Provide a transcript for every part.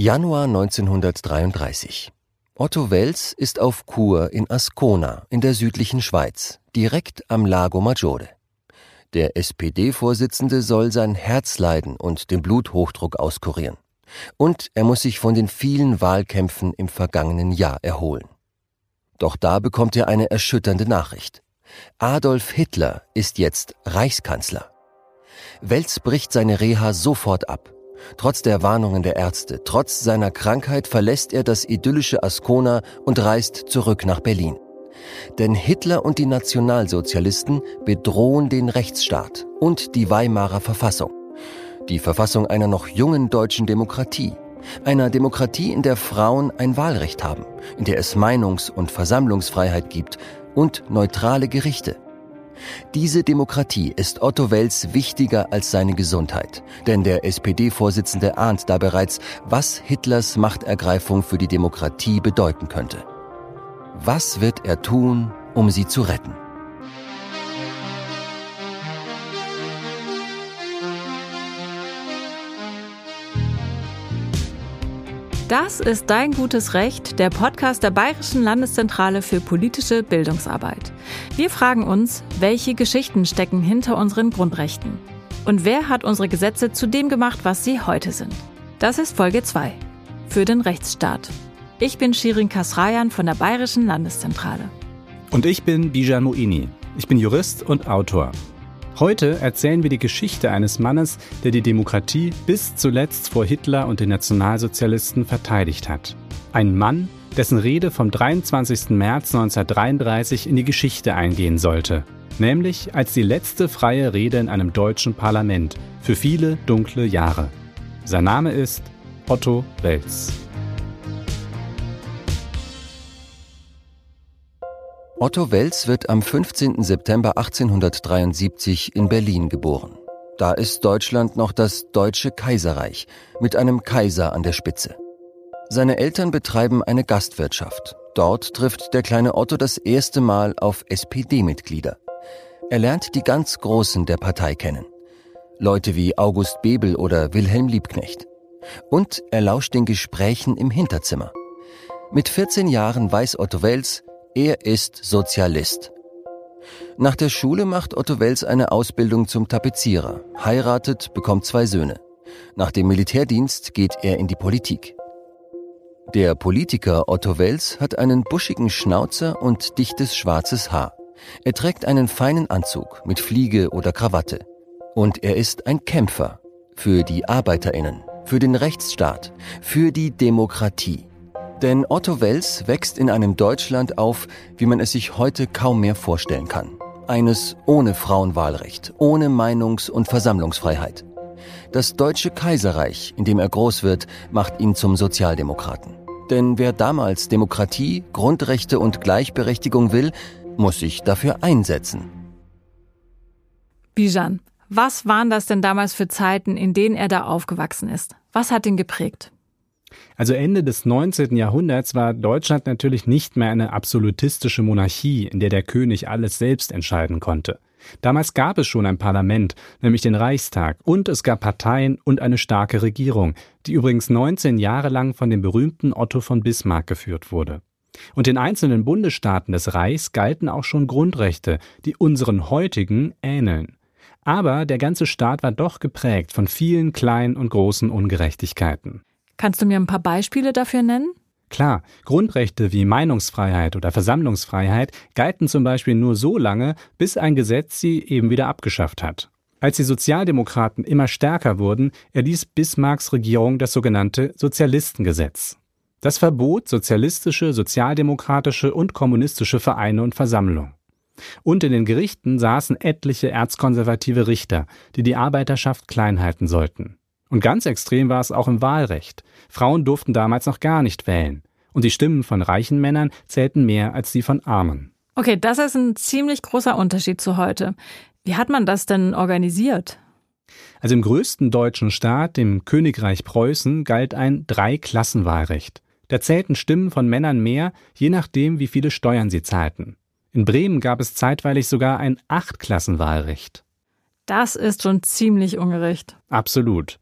Januar 1933. Otto Wels ist auf Kur in Ascona in der südlichen Schweiz, direkt am Lago Maggiore. Der SPD-Vorsitzende soll sein Herzleiden und den Bluthochdruck auskurieren. Und er muss sich von den vielen Wahlkämpfen im vergangenen Jahr erholen. Doch da bekommt er eine erschütternde Nachricht. Adolf Hitler ist jetzt Reichskanzler. Wels bricht seine Reha sofort ab. Trotz der Warnungen der Ärzte, trotz seiner Krankheit verlässt er das idyllische Ascona und reist zurück nach Berlin. Denn Hitler und die Nationalsozialisten bedrohen den Rechtsstaat und die Weimarer Verfassung. Die Verfassung einer noch jungen deutschen Demokratie. Einer Demokratie, in der Frauen ein Wahlrecht haben, in der es Meinungs- und Versammlungsfreiheit gibt und neutrale Gerichte. Diese Demokratie ist Otto Wels wichtiger als seine Gesundheit, denn der SPD-Vorsitzende ahnt da bereits, was Hitlers Machtergreifung für die Demokratie bedeuten könnte. Was wird er tun, um sie zu retten? Das ist Dein gutes Recht, der Podcast der Bayerischen Landeszentrale für politische Bildungsarbeit. Wir fragen uns, welche Geschichten stecken hinter unseren Grundrechten? Und wer hat unsere Gesetze zu dem gemacht, was sie heute sind? Das ist Folge 2. Für den Rechtsstaat. Ich bin Shirin Kasrayan von der Bayerischen Landeszentrale. Und ich bin Bijan Muini. Ich bin Jurist und Autor. Heute erzählen wir die Geschichte eines Mannes, der die Demokratie bis zuletzt vor Hitler und den Nationalsozialisten verteidigt hat. Ein Mann, dessen Rede vom 23. März 1933 in die Geschichte eingehen sollte, nämlich als die letzte freie Rede in einem deutschen Parlament für viele dunkle Jahre. Sein Name ist Otto Wels. Otto Wels wird am 15. September 1873 in Berlin geboren. Da ist Deutschland noch das Deutsche Kaiserreich mit einem Kaiser an der Spitze. Seine Eltern betreiben eine Gastwirtschaft. Dort trifft der kleine Otto das erste Mal auf SPD-Mitglieder. Er lernt die ganz Großen der Partei kennen. Leute wie August Bebel oder Wilhelm Liebknecht. Und er lauscht den Gesprächen im Hinterzimmer. Mit 14 Jahren weiß Otto Wels, er ist Sozialist. Nach der Schule macht Otto Wels eine Ausbildung zum Tapezierer, heiratet, bekommt zwei Söhne. Nach dem Militärdienst geht er in die Politik. Der Politiker Otto Wels hat einen buschigen Schnauzer und dichtes schwarzes Haar. Er trägt einen feinen Anzug mit Fliege oder Krawatte. Und er ist ein Kämpfer für die Arbeiterinnen, für den Rechtsstaat, für die Demokratie. Denn Otto Wels wächst in einem Deutschland auf, wie man es sich heute kaum mehr vorstellen kann. Eines ohne Frauenwahlrecht, ohne Meinungs- und Versammlungsfreiheit. Das Deutsche Kaiserreich, in dem er groß wird, macht ihn zum Sozialdemokraten. Denn wer damals Demokratie, Grundrechte und Gleichberechtigung will, muss sich dafür einsetzen. Bijan, was waren das denn damals für Zeiten, in denen er da aufgewachsen ist? Was hat ihn geprägt? Also Ende des 19. Jahrhunderts war Deutschland natürlich nicht mehr eine absolutistische Monarchie, in der der König alles selbst entscheiden konnte. Damals gab es schon ein Parlament, nämlich den Reichstag, und es gab Parteien und eine starke Regierung, die übrigens 19 Jahre lang von dem berühmten Otto von Bismarck geführt wurde. Und den einzelnen Bundesstaaten des Reichs galten auch schon Grundrechte, die unseren heutigen ähneln. Aber der ganze Staat war doch geprägt von vielen kleinen und großen Ungerechtigkeiten. Kannst du mir ein paar Beispiele dafür nennen? Klar, Grundrechte wie Meinungsfreiheit oder Versammlungsfreiheit galten zum Beispiel nur so lange, bis ein Gesetz sie eben wieder abgeschafft hat. Als die Sozialdemokraten immer stärker wurden, erließ Bismarcks Regierung das sogenannte Sozialistengesetz. Das verbot sozialistische, sozialdemokratische und kommunistische Vereine und Versammlungen. Und in den Gerichten saßen etliche erzkonservative Richter, die die Arbeiterschaft klein halten sollten. Und ganz extrem war es auch im Wahlrecht. Frauen durften damals noch gar nicht wählen. Und die Stimmen von reichen Männern zählten mehr als die von Armen. Okay, das ist ein ziemlich großer Unterschied zu heute. Wie hat man das denn organisiert? Also im größten deutschen Staat, dem Königreich Preußen, galt ein Dreiklassenwahlrecht. Da zählten Stimmen von Männern mehr, je nachdem, wie viele Steuern sie zahlten. In Bremen gab es zeitweilig sogar ein Achtklassenwahlrecht. Das ist schon ziemlich ungerecht. Absolut.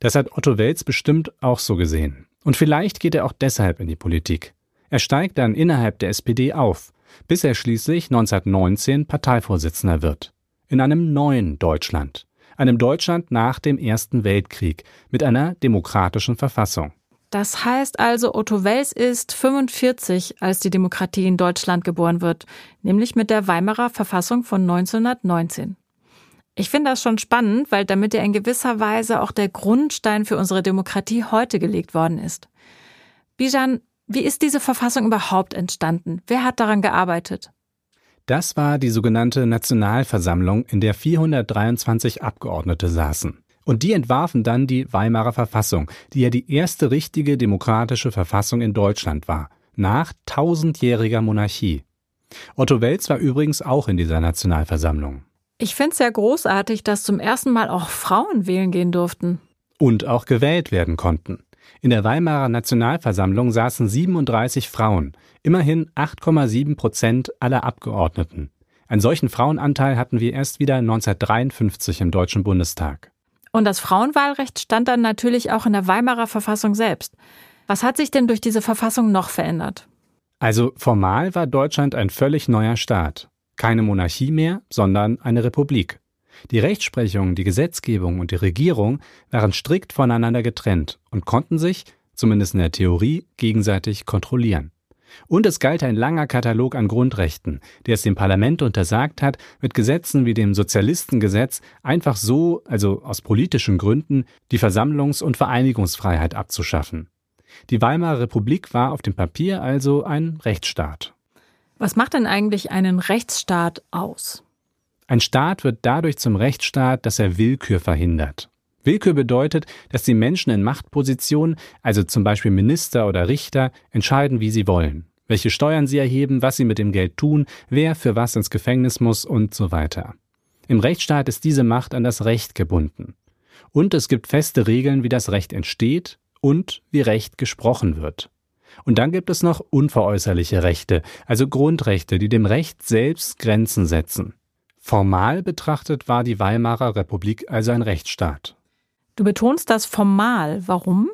Das hat Otto Wels bestimmt auch so gesehen. Und vielleicht geht er auch deshalb in die Politik. Er steigt dann innerhalb der SPD auf, bis er schließlich 1919 Parteivorsitzender wird. In einem neuen Deutschland. Einem Deutschland nach dem Ersten Weltkrieg mit einer demokratischen Verfassung. Das heißt also, Otto Wels ist 45, als die Demokratie in Deutschland geboren wird, nämlich mit der Weimarer Verfassung von 1919. Ich finde das schon spannend, weil damit ja in gewisser Weise auch der Grundstein für unsere Demokratie heute gelegt worden ist. Bijan, wie ist diese Verfassung überhaupt entstanden? Wer hat daran gearbeitet? Das war die sogenannte Nationalversammlung, in der 423 Abgeordnete saßen. Und die entwarfen dann die Weimarer Verfassung, die ja die erste richtige demokratische Verfassung in Deutschland war, nach tausendjähriger Monarchie. Otto Welz war übrigens auch in dieser Nationalversammlung. Ich finde es sehr großartig, dass zum ersten Mal auch Frauen wählen gehen durften. Und auch gewählt werden konnten. In der Weimarer Nationalversammlung saßen 37 Frauen, immerhin 8,7 Prozent aller Abgeordneten. Einen solchen Frauenanteil hatten wir erst wieder 1953 im Deutschen Bundestag. Und das Frauenwahlrecht stand dann natürlich auch in der Weimarer Verfassung selbst. Was hat sich denn durch diese Verfassung noch verändert? Also formal war Deutschland ein völlig neuer Staat. Keine Monarchie mehr, sondern eine Republik. Die Rechtsprechung, die Gesetzgebung und die Regierung waren strikt voneinander getrennt und konnten sich, zumindest in der Theorie, gegenseitig kontrollieren. Und es galt ein langer Katalog an Grundrechten, der es dem Parlament untersagt hat, mit Gesetzen wie dem Sozialistengesetz einfach so, also aus politischen Gründen, die Versammlungs- und Vereinigungsfreiheit abzuschaffen. Die Weimarer Republik war auf dem Papier also ein Rechtsstaat. Was macht denn eigentlich einen Rechtsstaat aus? Ein Staat wird dadurch zum Rechtsstaat, dass er Willkür verhindert. Willkür bedeutet, dass die Menschen in Machtpositionen, also zum Beispiel Minister oder Richter, entscheiden, wie sie wollen, welche Steuern sie erheben, was sie mit dem Geld tun, wer für was ins Gefängnis muss und so weiter. Im Rechtsstaat ist diese Macht an das Recht gebunden. Und es gibt feste Regeln, wie das Recht entsteht und wie Recht gesprochen wird. Und dann gibt es noch unveräußerliche Rechte, also Grundrechte, die dem Recht selbst Grenzen setzen. Formal betrachtet war die Weimarer Republik also ein Rechtsstaat. Du betonst das formal. Warum?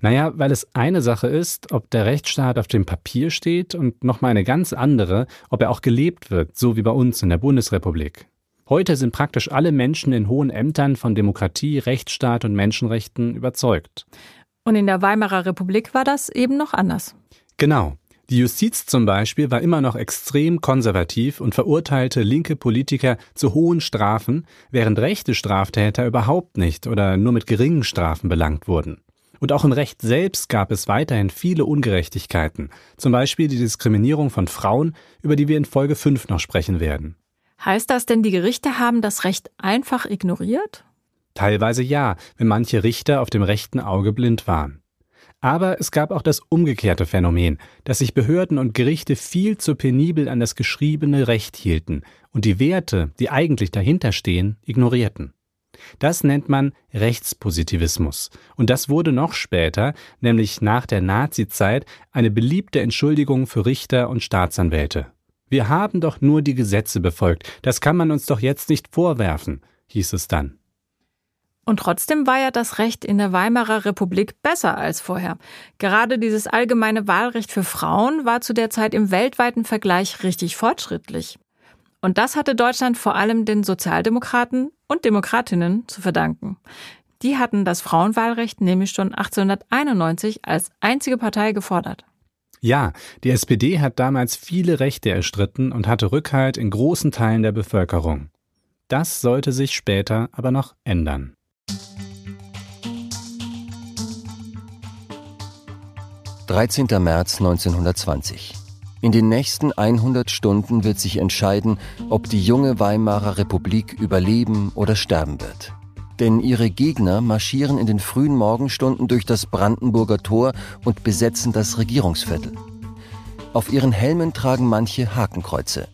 Naja, weil es eine Sache ist, ob der Rechtsstaat auf dem Papier steht und nochmal eine ganz andere, ob er auch gelebt wird, so wie bei uns in der Bundesrepublik. Heute sind praktisch alle Menschen in hohen Ämtern von Demokratie, Rechtsstaat und Menschenrechten überzeugt. Und in der Weimarer Republik war das eben noch anders. Genau. Die Justiz zum Beispiel war immer noch extrem konservativ und verurteilte linke Politiker zu hohen Strafen, während rechte Straftäter überhaupt nicht oder nur mit geringen Strafen belangt wurden. Und auch im Recht selbst gab es weiterhin viele Ungerechtigkeiten, zum Beispiel die Diskriminierung von Frauen, über die wir in Folge 5 noch sprechen werden. Heißt das denn, die Gerichte haben das Recht einfach ignoriert? Teilweise ja, wenn manche Richter auf dem rechten Auge blind waren. Aber es gab auch das umgekehrte Phänomen, dass sich Behörden und Gerichte viel zu penibel an das geschriebene Recht hielten und die Werte, die eigentlich dahinter stehen, ignorierten. Das nennt man Rechtspositivismus. Und das wurde noch später, nämlich nach der Nazizeit, eine beliebte Entschuldigung für Richter und Staatsanwälte. Wir haben doch nur die Gesetze befolgt, das kann man uns doch jetzt nicht vorwerfen, hieß es dann. Und trotzdem war ja das Recht in der Weimarer Republik besser als vorher. Gerade dieses allgemeine Wahlrecht für Frauen war zu der Zeit im weltweiten Vergleich richtig fortschrittlich. Und das hatte Deutschland vor allem den Sozialdemokraten und Demokratinnen zu verdanken. Die hatten das Frauenwahlrecht nämlich schon 1891 als einzige Partei gefordert. Ja, die SPD hat damals viele Rechte erstritten und hatte Rückhalt in großen Teilen der Bevölkerung. Das sollte sich später aber noch ändern. 13. März 1920. In den nächsten 100 Stunden wird sich entscheiden, ob die junge Weimarer Republik überleben oder sterben wird. Denn ihre Gegner marschieren in den frühen Morgenstunden durch das Brandenburger Tor und besetzen das Regierungsviertel. Auf ihren Helmen tragen manche Hakenkreuze.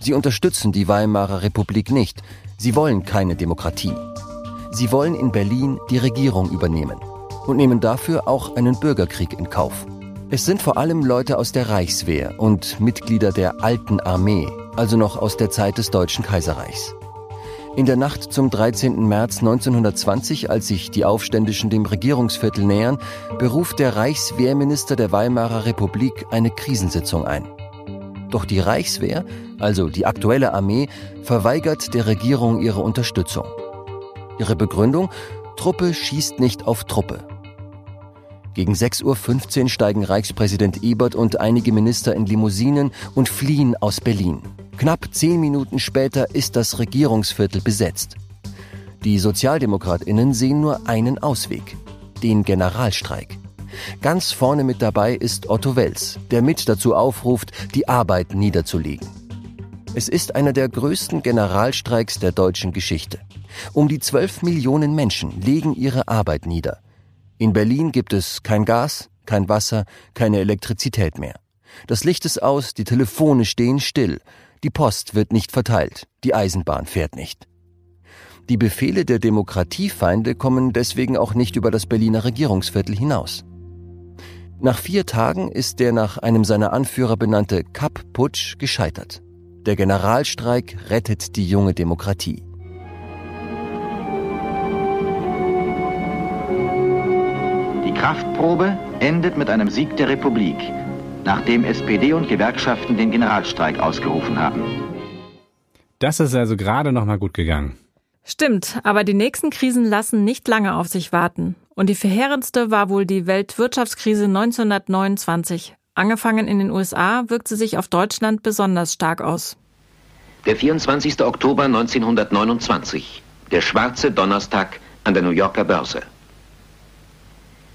Sie unterstützen die Weimarer Republik nicht. Sie wollen keine Demokratie. Sie wollen in Berlin die Regierung übernehmen und nehmen dafür auch einen Bürgerkrieg in Kauf. Es sind vor allem Leute aus der Reichswehr und Mitglieder der alten Armee, also noch aus der Zeit des Deutschen Kaiserreichs. In der Nacht zum 13. März 1920, als sich die Aufständischen dem Regierungsviertel nähern, beruft der Reichswehrminister der Weimarer Republik eine Krisensitzung ein. Doch die Reichswehr, also die aktuelle Armee, verweigert der Regierung ihre Unterstützung. Ihre Begründung? Truppe schießt nicht auf Truppe. Gegen 6.15 Uhr steigen Reichspräsident Ebert und einige Minister in Limousinen und fliehen aus Berlin. Knapp zehn Minuten später ist das Regierungsviertel besetzt. Die Sozialdemokratinnen sehen nur einen Ausweg, den Generalstreik. Ganz vorne mit dabei ist Otto Wels, der mit dazu aufruft, die Arbeit niederzulegen. Es ist einer der größten Generalstreiks der deutschen Geschichte. Um die 12 Millionen Menschen legen ihre Arbeit nieder. In Berlin gibt es kein Gas, kein Wasser, keine Elektrizität mehr. Das Licht ist aus, die Telefone stehen still, die Post wird nicht verteilt, die Eisenbahn fährt nicht. Die Befehle der Demokratiefeinde kommen deswegen auch nicht über das Berliner Regierungsviertel hinaus. Nach vier Tagen ist der nach einem seiner Anführer benannte Kapp-Putsch gescheitert. Der Generalstreik rettet die junge Demokratie. Die Kraftprobe endet mit einem Sieg der Republik, nachdem SPD und Gewerkschaften den Generalstreik ausgerufen haben. Das ist also gerade noch mal gut gegangen. Stimmt, aber die nächsten Krisen lassen nicht lange auf sich warten. Und die verheerendste war wohl die Weltwirtschaftskrise 1929. Angefangen in den USA wirkt sie sich auf Deutschland besonders stark aus. Der 24. Oktober 1929, der schwarze Donnerstag an der New Yorker Börse.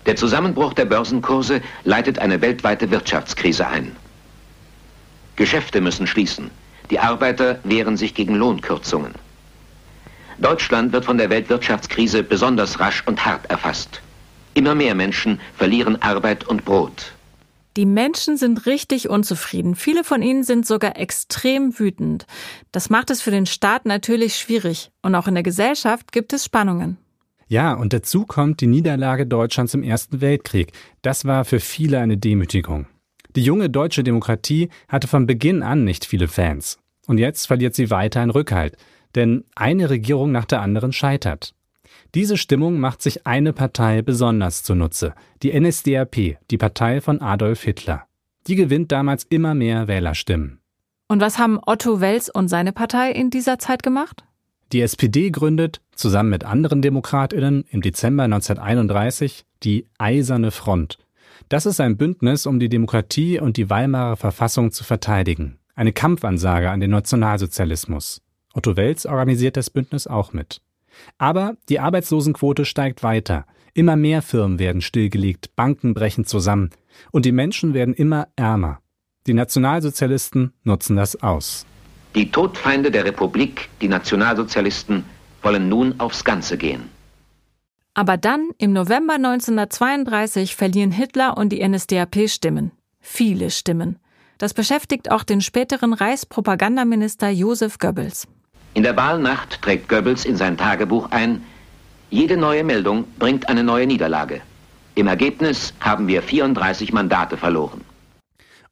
Der Zusammenbruch der Börsenkurse leitet eine weltweite Wirtschaftskrise ein. Geschäfte müssen schließen. Die Arbeiter wehren sich gegen Lohnkürzungen. Deutschland wird von der Weltwirtschaftskrise besonders rasch und hart erfasst. Immer mehr Menschen verlieren Arbeit und Brot. Die Menschen sind richtig unzufrieden. Viele von ihnen sind sogar extrem wütend. Das macht es für den Staat natürlich schwierig. Und auch in der Gesellschaft gibt es Spannungen. Ja, und dazu kommt die Niederlage Deutschlands im Ersten Weltkrieg. Das war für viele eine Demütigung. Die junge deutsche Demokratie hatte von Beginn an nicht viele Fans. Und jetzt verliert sie weiter an Rückhalt, denn eine Regierung nach der anderen scheitert. Diese Stimmung macht sich eine Partei besonders zunutze, die NSDAP, die Partei von Adolf Hitler. Die gewinnt damals immer mehr Wählerstimmen. Und was haben Otto Wels und seine Partei in dieser Zeit gemacht? Die SPD gründet, zusammen mit anderen Demokratinnen, im Dezember 1931 die Eiserne Front. Das ist ein Bündnis, um die Demokratie und die Weimarer Verfassung zu verteidigen. Eine Kampfansage an den Nationalsozialismus. Otto Wels organisiert das Bündnis auch mit. Aber die Arbeitslosenquote steigt weiter. Immer mehr Firmen werden stillgelegt, Banken brechen zusammen und die Menschen werden immer ärmer. Die Nationalsozialisten nutzen das aus. Die Todfeinde der Republik, die Nationalsozialisten, wollen nun aufs Ganze gehen. Aber dann, im November 1932, verlieren Hitler und die NSDAP Stimmen. Viele Stimmen. Das beschäftigt auch den späteren Reichspropagandaminister Josef Goebbels. In der Wahlnacht trägt Goebbels in sein Tagebuch ein, jede neue Meldung bringt eine neue Niederlage. Im Ergebnis haben wir 34 Mandate verloren.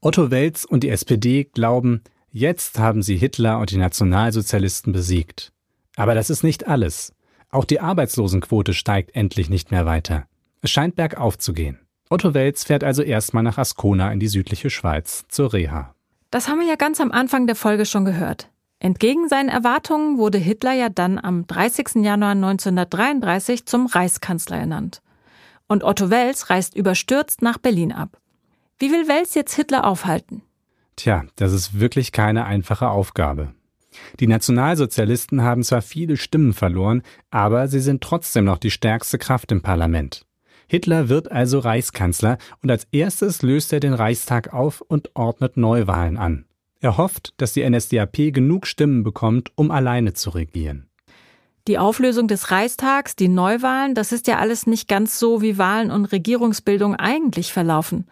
Otto Welz und die SPD glauben, Jetzt haben sie Hitler und die Nationalsozialisten besiegt. Aber das ist nicht alles. Auch die Arbeitslosenquote steigt endlich nicht mehr weiter. Es scheint bergauf zu gehen. Otto Welz fährt also erstmal nach Ascona in die südliche Schweiz zur Reha. Das haben wir ja ganz am Anfang der Folge schon gehört. Entgegen seinen Erwartungen wurde Hitler ja dann am 30. Januar 1933 zum Reichskanzler ernannt. Und Otto Wels reist überstürzt nach Berlin ab. Wie will Wels jetzt Hitler aufhalten? Tja, das ist wirklich keine einfache Aufgabe. Die Nationalsozialisten haben zwar viele Stimmen verloren, aber sie sind trotzdem noch die stärkste Kraft im Parlament. Hitler wird also Reichskanzler und als erstes löst er den Reichstag auf und ordnet Neuwahlen an. Er hofft, dass die NSDAP genug Stimmen bekommt, um alleine zu regieren. Die Auflösung des Reichstags, die Neuwahlen, das ist ja alles nicht ganz so, wie Wahlen und Regierungsbildung eigentlich verlaufen.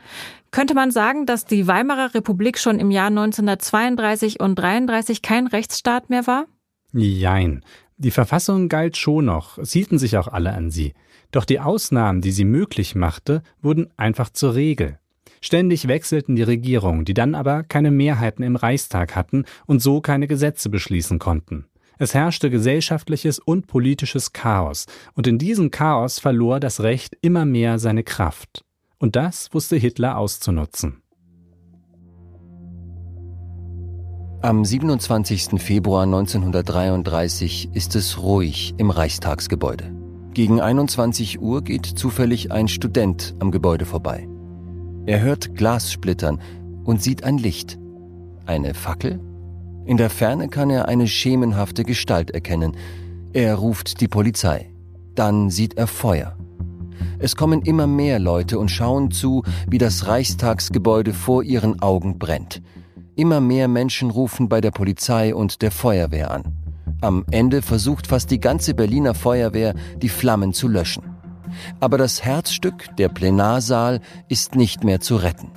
Könnte man sagen, dass die Weimarer Republik schon im Jahr 1932 und 33 kein Rechtsstaat mehr war? Jein. Die Verfassung galt schon noch, es hielten sich auch alle an sie. Doch die Ausnahmen, die sie möglich machte, wurden einfach zur Regel. Ständig wechselten die Regierungen, die dann aber keine Mehrheiten im Reichstag hatten und so keine Gesetze beschließen konnten. Es herrschte gesellschaftliches und politisches Chaos, und in diesem Chaos verlor das Recht immer mehr seine Kraft. Und das wusste Hitler auszunutzen. Am 27. Februar 1933 ist es ruhig im Reichstagsgebäude. Gegen 21 Uhr geht zufällig ein Student am Gebäude vorbei. Er hört Glas splittern und sieht ein Licht. Eine Fackel? In der Ferne kann er eine schemenhafte Gestalt erkennen. Er ruft die Polizei. Dann sieht er Feuer. Es kommen immer mehr Leute und schauen zu, wie das Reichstagsgebäude vor ihren Augen brennt. Immer mehr Menschen rufen bei der Polizei und der Feuerwehr an. Am Ende versucht fast die ganze Berliner Feuerwehr, die Flammen zu löschen. Aber das Herzstück, der Plenarsaal, ist nicht mehr zu retten.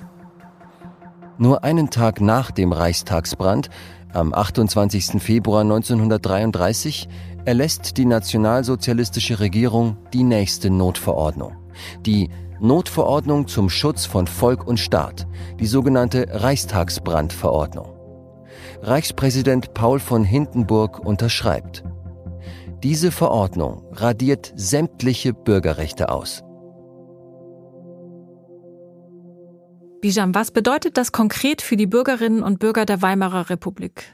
Nur einen Tag nach dem Reichstagsbrand am 28. Februar 1933 erlässt die nationalsozialistische Regierung die nächste Notverordnung. Die Notverordnung zum Schutz von Volk und Staat, die sogenannte Reichstagsbrandverordnung. Reichspräsident Paul von Hindenburg unterschreibt. Diese Verordnung radiert sämtliche Bürgerrechte aus. Bijam, was bedeutet das konkret für die Bürgerinnen und Bürger der Weimarer Republik?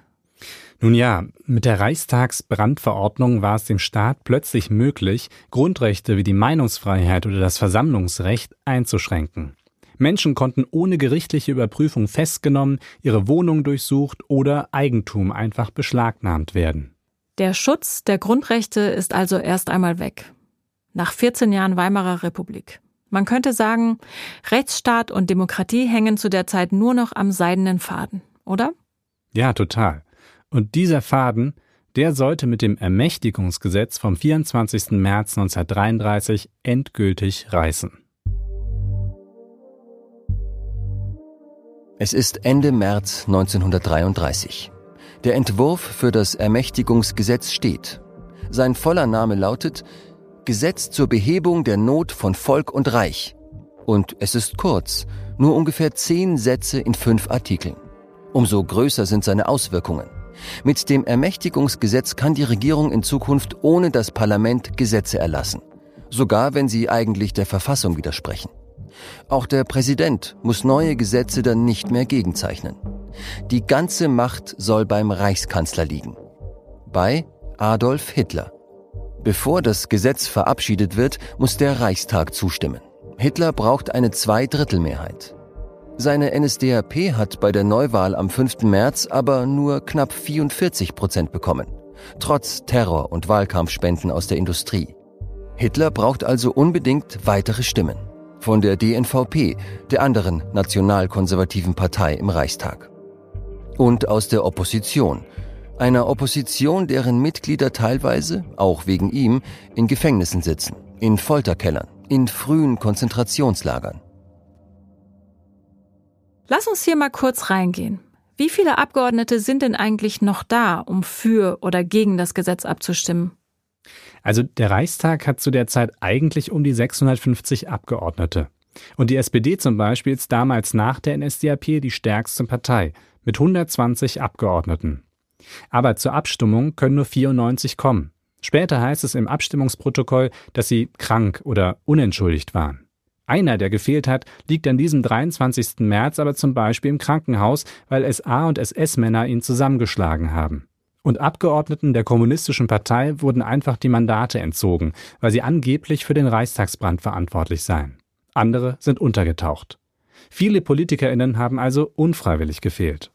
Nun ja, mit der Reichstagsbrandverordnung war es dem Staat plötzlich möglich, Grundrechte wie die Meinungsfreiheit oder das Versammlungsrecht einzuschränken. Menschen konnten ohne gerichtliche Überprüfung festgenommen, ihre Wohnung durchsucht oder Eigentum einfach beschlagnahmt werden. Der Schutz der Grundrechte ist also erst einmal weg. Nach 14 Jahren Weimarer Republik. Man könnte sagen, Rechtsstaat und Demokratie hängen zu der Zeit nur noch am seidenen Faden, oder? Ja, total. Und dieser Faden, der sollte mit dem Ermächtigungsgesetz vom 24. März 1933 endgültig reißen. Es ist Ende März 1933. Der Entwurf für das Ermächtigungsgesetz steht. Sein voller Name lautet Gesetz zur Behebung der Not von Volk und Reich. Und es ist kurz, nur ungefähr zehn Sätze in fünf Artikeln. Umso größer sind seine Auswirkungen. Mit dem Ermächtigungsgesetz kann die Regierung in Zukunft ohne das Parlament Gesetze erlassen, sogar wenn sie eigentlich der Verfassung widersprechen. Auch der Präsident muss neue Gesetze dann nicht mehr gegenzeichnen. Die ganze Macht soll beim Reichskanzler liegen. Bei Adolf Hitler. Bevor das Gesetz verabschiedet wird, muss der Reichstag zustimmen. Hitler braucht eine Zweidrittelmehrheit. Seine NSDAP hat bei der Neuwahl am 5. März aber nur knapp 44 Prozent bekommen, trotz Terror und Wahlkampfspenden aus der Industrie. Hitler braucht also unbedingt weitere Stimmen von der DNVP, der anderen nationalkonservativen Partei im Reichstag. Und aus der Opposition, einer Opposition, deren Mitglieder teilweise, auch wegen ihm, in Gefängnissen sitzen, in Folterkellern, in frühen Konzentrationslagern. Lass uns hier mal kurz reingehen. Wie viele Abgeordnete sind denn eigentlich noch da, um für oder gegen das Gesetz abzustimmen? Also der Reichstag hat zu der Zeit eigentlich um die 650 Abgeordnete. Und die SPD zum Beispiel ist damals nach der NSDAP die stärkste Partei mit 120 Abgeordneten. Aber zur Abstimmung können nur 94 kommen. Später heißt es im Abstimmungsprotokoll, dass sie krank oder unentschuldigt waren. Einer, der gefehlt hat, liegt an diesem 23. März aber zum Beispiel im Krankenhaus, weil SA und SS-Männer ihn zusammengeschlagen haben. Und Abgeordneten der Kommunistischen Partei wurden einfach die Mandate entzogen, weil sie angeblich für den Reichstagsbrand verantwortlich seien. Andere sind untergetaucht. Viele PolitikerInnen haben also unfreiwillig gefehlt.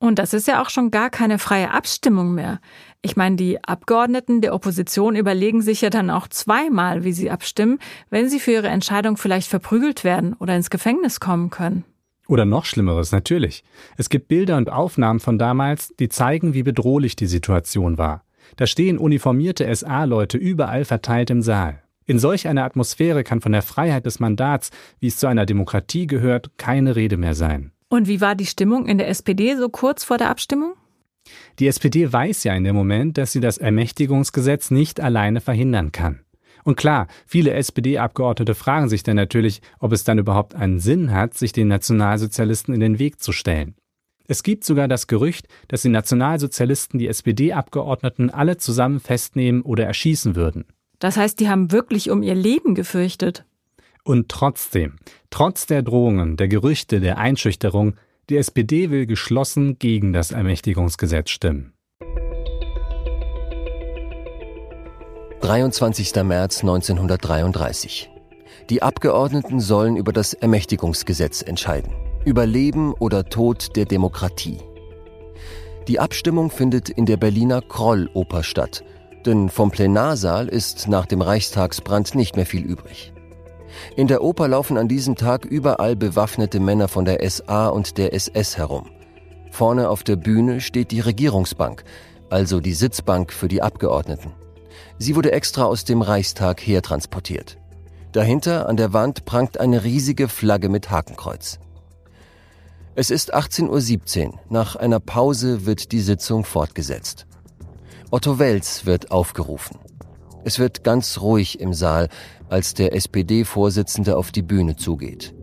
Und das ist ja auch schon gar keine freie Abstimmung mehr. Ich meine, die Abgeordneten der Opposition überlegen sich ja dann auch zweimal, wie sie abstimmen, wenn sie für ihre Entscheidung vielleicht verprügelt werden oder ins Gefängnis kommen können. Oder noch Schlimmeres, natürlich. Es gibt Bilder und Aufnahmen von damals, die zeigen, wie bedrohlich die Situation war. Da stehen uniformierte SA-Leute überall verteilt im Saal. In solch einer Atmosphäre kann von der Freiheit des Mandats, wie es zu einer Demokratie gehört, keine Rede mehr sein. Und wie war die Stimmung in der SPD so kurz vor der Abstimmung? Die SPD weiß ja in dem Moment, dass sie das Ermächtigungsgesetz nicht alleine verhindern kann. Und klar, viele SPD-Abgeordnete fragen sich dann natürlich, ob es dann überhaupt einen Sinn hat, sich den Nationalsozialisten in den Weg zu stellen. Es gibt sogar das Gerücht, dass die Nationalsozialisten die SPD-Abgeordneten alle zusammen festnehmen oder erschießen würden. Das heißt, die haben wirklich um ihr Leben gefürchtet. Und trotzdem, trotz der Drohungen, der Gerüchte, der Einschüchterung, die SPD will geschlossen gegen das Ermächtigungsgesetz stimmen. 23. März 1933. Die Abgeordneten sollen über das Ermächtigungsgesetz entscheiden. Über Leben oder Tod der Demokratie. Die Abstimmung findet in der Berliner Krolloper statt, denn vom Plenarsaal ist nach dem Reichstagsbrand nicht mehr viel übrig. In der Oper laufen an diesem Tag überall bewaffnete Männer von der SA und der SS herum. Vorne auf der Bühne steht die Regierungsbank, also die Sitzbank für die Abgeordneten. Sie wurde extra aus dem Reichstag hertransportiert. Dahinter an der Wand prangt eine riesige Flagge mit Hakenkreuz. Es ist 18.17 Uhr. Nach einer Pause wird die Sitzung fortgesetzt. Otto Wels wird aufgerufen. Es wird ganz ruhig im Saal, als der SPD-Vorsitzende auf die Bühne zugeht.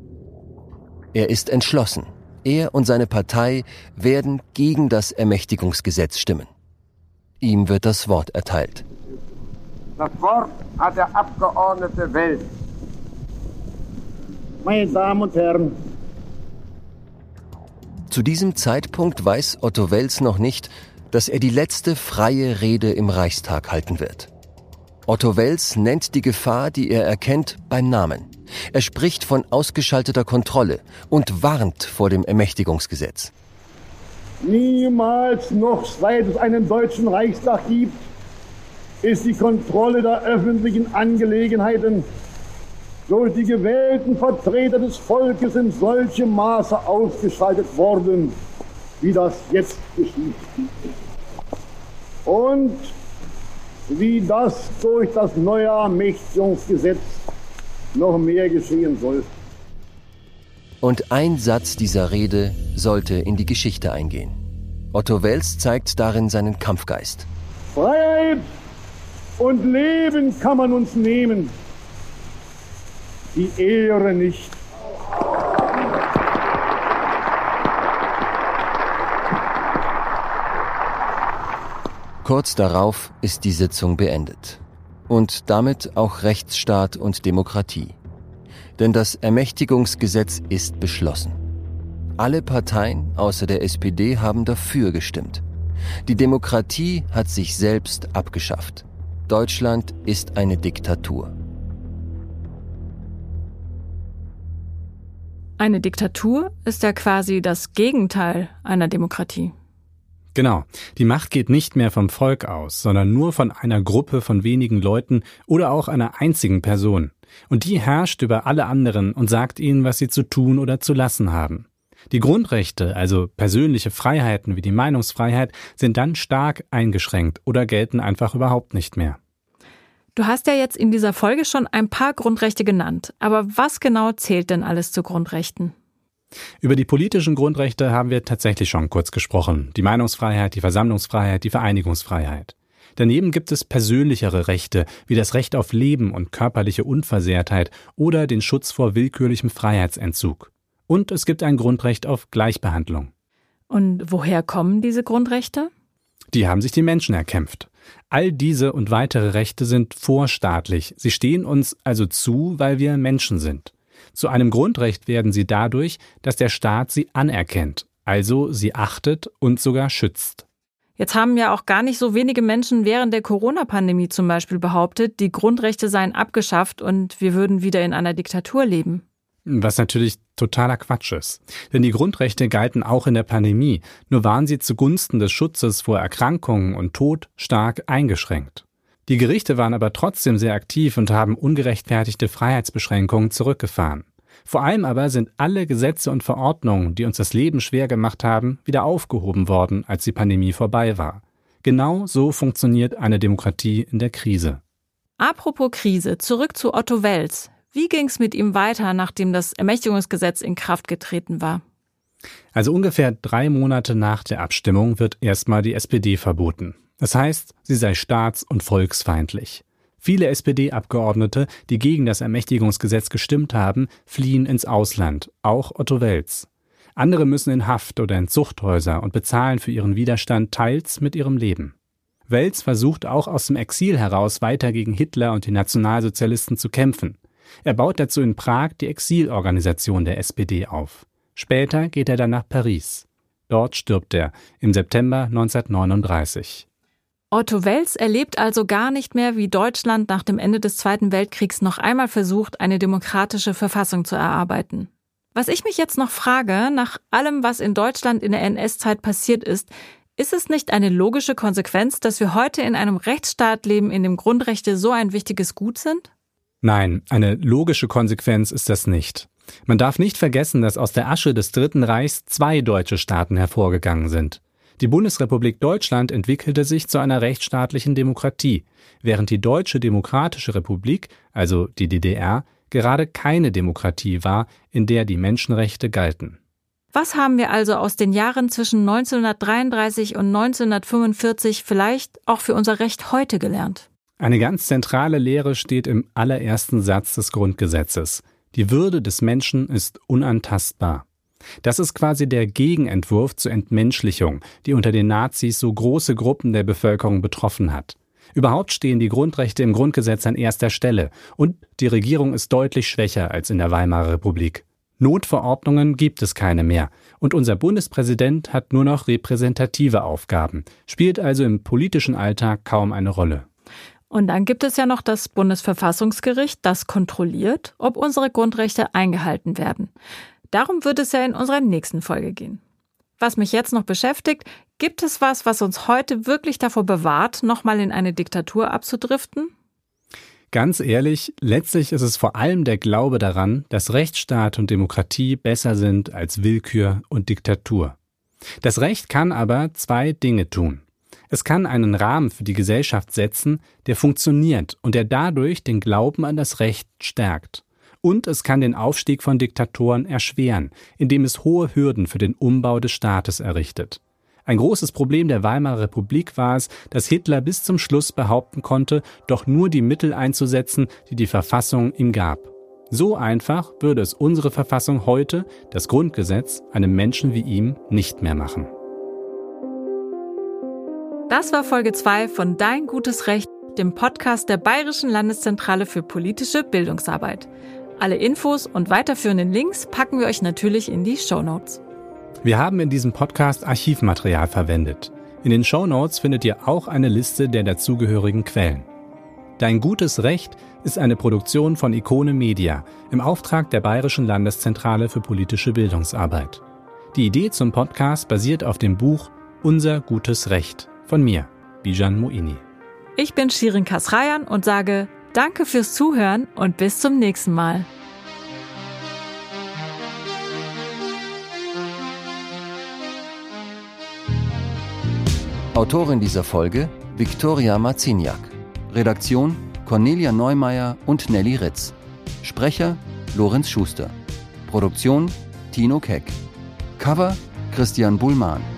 Er ist entschlossen. Er und seine Partei werden gegen das Ermächtigungsgesetz stimmen. Ihm wird das Wort erteilt. Das Wort hat der Abgeordnete Welt. Meine Damen und Herren, Zu diesem Zeitpunkt weiß Otto Wels noch nicht, dass er die letzte freie Rede im Reichstag halten wird. Otto Wels nennt die Gefahr, die er erkennt, beim Namen. Er spricht von ausgeschalteter Kontrolle und warnt vor dem Ermächtigungsgesetz. niemals noch seit es einen deutschen Reichstag gibt, ist die Kontrolle der öffentlichen Angelegenheiten durch die gewählten Vertreter des Volkes in solchem Maße ausgeschaltet worden, wie das jetzt geschieht. Und wie das durch das neue Ermächtigungsgesetz noch mehr geschehen soll. Und ein Satz dieser Rede sollte in die Geschichte eingehen. Otto Wels zeigt darin seinen Kampfgeist. Freiheit und Leben kann man uns nehmen, die Ehre nicht. Kurz darauf ist die Sitzung beendet. Und damit auch Rechtsstaat und Demokratie. Denn das Ermächtigungsgesetz ist beschlossen. Alle Parteien außer der SPD haben dafür gestimmt. Die Demokratie hat sich selbst abgeschafft. Deutschland ist eine Diktatur. Eine Diktatur ist ja quasi das Gegenteil einer Demokratie. Genau. Die Macht geht nicht mehr vom Volk aus, sondern nur von einer Gruppe von wenigen Leuten oder auch einer einzigen Person. Und die herrscht über alle anderen und sagt ihnen, was sie zu tun oder zu lassen haben. Die Grundrechte, also persönliche Freiheiten wie die Meinungsfreiheit, sind dann stark eingeschränkt oder gelten einfach überhaupt nicht mehr. Du hast ja jetzt in dieser Folge schon ein paar Grundrechte genannt, aber was genau zählt denn alles zu Grundrechten? Über die politischen Grundrechte haben wir tatsächlich schon kurz gesprochen. Die Meinungsfreiheit, die Versammlungsfreiheit, die Vereinigungsfreiheit. Daneben gibt es persönlichere Rechte, wie das Recht auf Leben und körperliche Unversehrtheit oder den Schutz vor willkürlichem Freiheitsentzug. Und es gibt ein Grundrecht auf Gleichbehandlung. Und woher kommen diese Grundrechte? Die haben sich die Menschen erkämpft. All diese und weitere Rechte sind vorstaatlich. Sie stehen uns also zu, weil wir Menschen sind. Zu einem Grundrecht werden sie dadurch, dass der Staat sie anerkennt, also sie achtet und sogar schützt. Jetzt haben ja auch gar nicht so wenige Menschen während der Corona-Pandemie zum Beispiel behauptet, die Grundrechte seien abgeschafft und wir würden wieder in einer Diktatur leben. Was natürlich totaler Quatsch ist. Denn die Grundrechte galten auch in der Pandemie, nur waren sie zugunsten des Schutzes vor Erkrankungen und Tod stark eingeschränkt. Die Gerichte waren aber trotzdem sehr aktiv und haben ungerechtfertigte Freiheitsbeschränkungen zurückgefahren. Vor allem aber sind alle Gesetze und Verordnungen, die uns das Leben schwer gemacht haben, wieder aufgehoben worden, als die Pandemie vorbei war. Genau so funktioniert eine Demokratie in der Krise. Apropos Krise, zurück zu Otto Wels. Wie ging es mit ihm weiter, nachdem das Ermächtigungsgesetz in Kraft getreten war? Also ungefähr drei Monate nach der Abstimmung wird erstmal die SPD verboten. Das heißt, sie sei staats- und volksfeindlich. Viele SPD-Abgeordnete, die gegen das Ermächtigungsgesetz gestimmt haben, fliehen ins Ausland, auch Otto Wels. Andere müssen in Haft oder in Zuchthäuser und bezahlen für ihren Widerstand teils mit ihrem Leben. Wels versucht auch aus dem Exil heraus weiter gegen Hitler und die Nationalsozialisten zu kämpfen. Er baut dazu in Prag die Exilorganisation der SPD auf. Später geht er dann nach Paris. Dort stirbt er im September 1939. Otto Wels erlebt also gar nicht mehr, wie Deutschland nach dem Ende des Zweiten Weltkriegs noch einmal versucht, eine demokratische Verfassung zu erarbeiten. Was ich mich jetzt noch frage, nach allem, was in Deutschland in der NS-Zeit passiert ist, ist es nicht eine logische Konsequenz, dass wir heute in einem Rechtsstaat leben, in dem Grundrechte so ein wichtiges Gut sind? Nein, eine logische Konsequenz ist das nicht. Man darf nicht vergessen, dass aus der Asche des Dritten Reichs zwei deutsche Staaten hervorgegangen sind. Die Bundesrepublik Deutschland entwickelte sich zu einer rechtsstaatlichen Demokratie, während die Deutsche Demokratische Republik, also die DDR, gerade keine Demokratie war, in der die Menschenrechte galten. Was haben wir also aus den Jahren zwischen 1933 und 1945 vielleicht auch für unser Recht heute gelernt? Eine ganz zentrale Lehre steht im allerersten Satz des Grundgesetzes. Die Würde des Menschen ist unantastbar. Das ist quasi der Gegenentwurf zur Entmenschlichung, die unter den Nazis so große Gruppen der Bevölkerung betroffen hat. Überhaupt stehen die Grundrechte im Grundgesetz an erster Stelle und die Regierung ist deutlich schwächer als in der Weimarer Republik. Notverordnungen gibt es keine mehr und unser Bundespräsident hat nur noch repräsentative Aufgaben, spielt also im politischen Alltag kaum eine Rolle. Und dann gibt es ja noch das Bundesverfassungsgericht, das kontrolliert, ob unsere Grundrechte eingehalten werden. Darum wird es ja in unserer nächsten Folge gehen. Was mich jetzt noch beschäftigt, gibt es was, was uns heute wirklich davor bewahrt, nochmal in eine Diktatur abzudriften? Ganz ehrlich, letztlich ist es vor allem der Glaube daran, dass Rechtsstaat und Demokratie besser sind als Willkür und Diktatur. Das Recht kann aber zwei Dinge tun. Es kann einen Rahmen für die Gesellschaft setzen, der funktioniert und der dadurch den Glauben an das Recht stärkt. Und es kann den Aufstieg von Diktatoren erschweren, indem es hohe Hürden für den Umbau des Staates errichtet. Ein großes Problem der Weimarer Republik war es, dass Hitler bis zum Schluss behaupten konnte, doch nur die Mittel einzusetzen, die die Verfassung ihm gab. So einfach würde es unsere Verfassung heute, das Grundgesetz, einem Menschen wie ihm nicht mehr machen. Das war Folge 2 von Dein gutes Recht, dem Podcast der Bayerischen Landeszentrale für politische Bildungsarbeit. Alle Infos und weiterführenden Links packen wir euch natürlich in die Show Notes. Wir haben in diesem Podcast Archivmaterial verwendet. In den Show Notes findet ihr auch eine Liste der dazugehörigen Quellen. Dein gutes Recht ist eine Produktion von Ikone Media im Auftrag der Bayerischen Landeszentrale für politische Bildungsarbeit. Die Idee zum Podcast basiert auf dem Buch Unser gutes Recht von mir, Bijan Moini. Ich bin Shirin Kasrayan und sage Danke fürs Zuhören und bis zum nächsten Mal. Autorin dieser Folge Viktoria Marciniak. Redaktion Cornelia Neumeier und Nelly Ritz. Sprecher Lorenz Schuster. Produktion Tino Keck. Cover Christian Bullmann.